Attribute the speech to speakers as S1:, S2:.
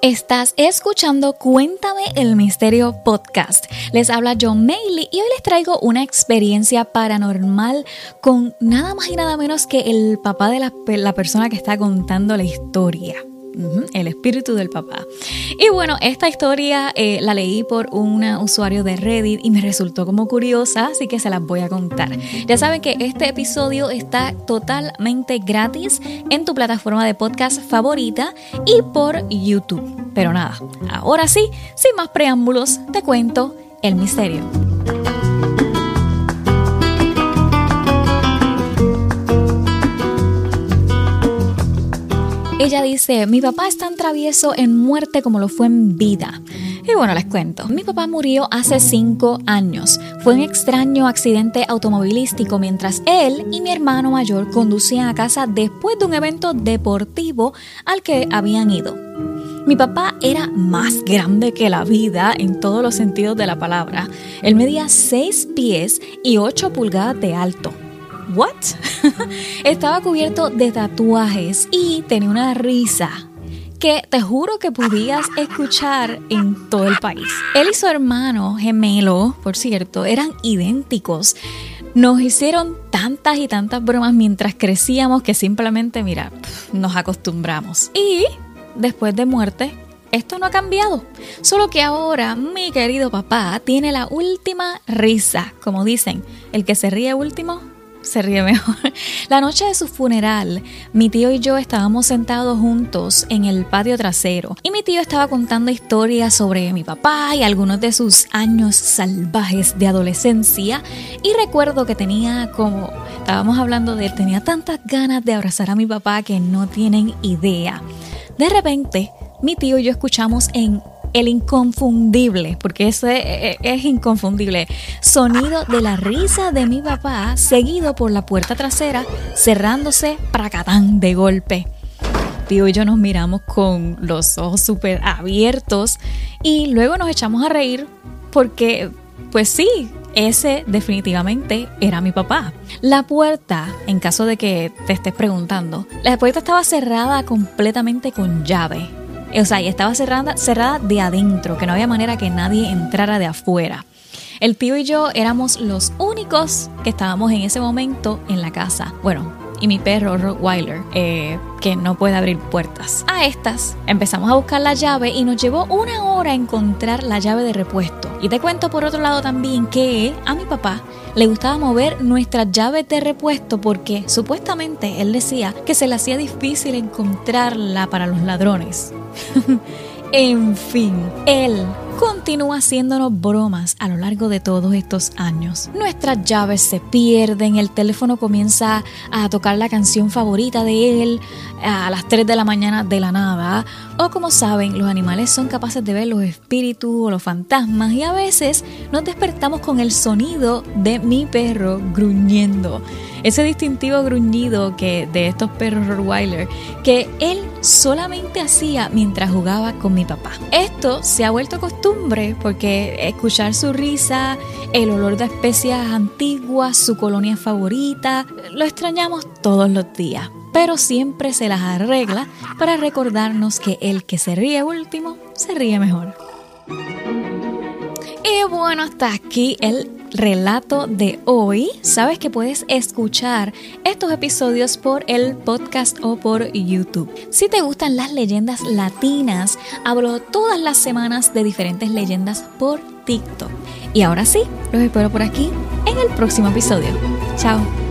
S1: Estás escuchando Cuéntame el Misterio Podcast. Les habla John Mailey y hoy les traigo una experiencia paranormal con nada más y nada menos que el papá de la, la persona que está contando la historia el espíritu del papá. Y bueno, esta historia eh, la leí por un usuario de Reddit y me resultó como curiosa, así que se las voy a contar. Ya saben que este episodio está totalmente gratis en tu plataforma de podcast favorita y por YouTube. Pero nada, ahora sí, sin más preámbulos, te cuento el misterio. Ella dice, mi papá es tan travieso en muerte como lo fue en vida. Y bueno, les cuento, mi papá murió hace cinco años. Fue un extraño accidente automovilístico mientras él y mi hermano mayor conducían a casa después de un evento deportivo al que habían ido. Mi papá era más grande que la vida en todos los sentidos de la palabra. Él medía 6 pies y 8 pulgadas de alto. ¿What? Estaba cubierto de tatuajes y tenía una risa que te juro que podías escuchar en todo el país. Él y su hermano gemelo, por cierto, eran idénticos. Nos hicieron tantas y tantas bromas mientras crecíamos que simplemente, mira, nos acostumbramos. Y después de muerte, esto no ha cambiado. Solo que ahora mi querido papá tiene la última risa. Como dicen, el que se ríe último se ríe mejor. La noche de su funeral, mi tío y yo estábamos sentados juntos en el patio trasero y mi tío estaba contando historias sobre mi papá y algunos de sus años salvajes de adolescencia y recuerdo que tenía como, estábamos hablando de él, tenía tantas ganas de abrazar a mi papá que no tienen idea. De repente, mi tío y yo escuchamos en el inconfundible, porque ese es inconfundible, sonido de la risa de mi papá seguido por la puerta trasera cerrándose pracatán de golpe. Tío y yo nos miramos con los ojos súper abiertos y luego nos echamos a reír porque, pues sí, ese definitivamente era mi papá. La puerta, en caso de que te estés preguntando, la puerta estaba cerrada completamente con llave. O sea, y estaba cerrada, cerrada de adentro, que no había manera que nadie entrara de afuera. El tío y yo éramos los únicos que estábamos en ese momento en la casa. Bueno, y mi perro Rottweiler, eh, que no puede abrir puertas. A estas empezamos a buscar la llave y nos llevó una hora encontrar la llave de repuesto. Y te cuento por otro lado también que a mi papá le gustaba mover nuestras llaves de repuesto porque supuestamente él decía que se le hacía difícil encontrarla para los ladrones. en fin, él continúa haciéndonos bromas a lo largo de todos estos años. Nuestras llaves se pierden, el teléfono comienza a tocar la canción favorita de él a las 3 de la mañana de la nada. O como saben, los animales son capaces de ver los espíritus o los fantasmas y a veces nos despertamos con el sonido de mi perro gruñendo. Ese distintivo gruñido que de estos perros Rottweiler que él solamente hacía mientras jugaba con mi papá. Esto se ha vuelto costumbre porque escuchar su risa, el olor de especias antiguas, su colonia favorita, lo extrañamos todos los días pero siempre se las arregla para recordarnos que el que se ríe último se ríe mejor. Y bueno, hasta aquí el relato de hoy. Sabes que puedes escuchar estos episodios por el podcast o por YouTube. Si te gustan las leyendas latinas, hablo todas las semanas de diferentes leyendas por TikTok. Y ahora sí, los espero por aquí en el próximo episodio. Chao.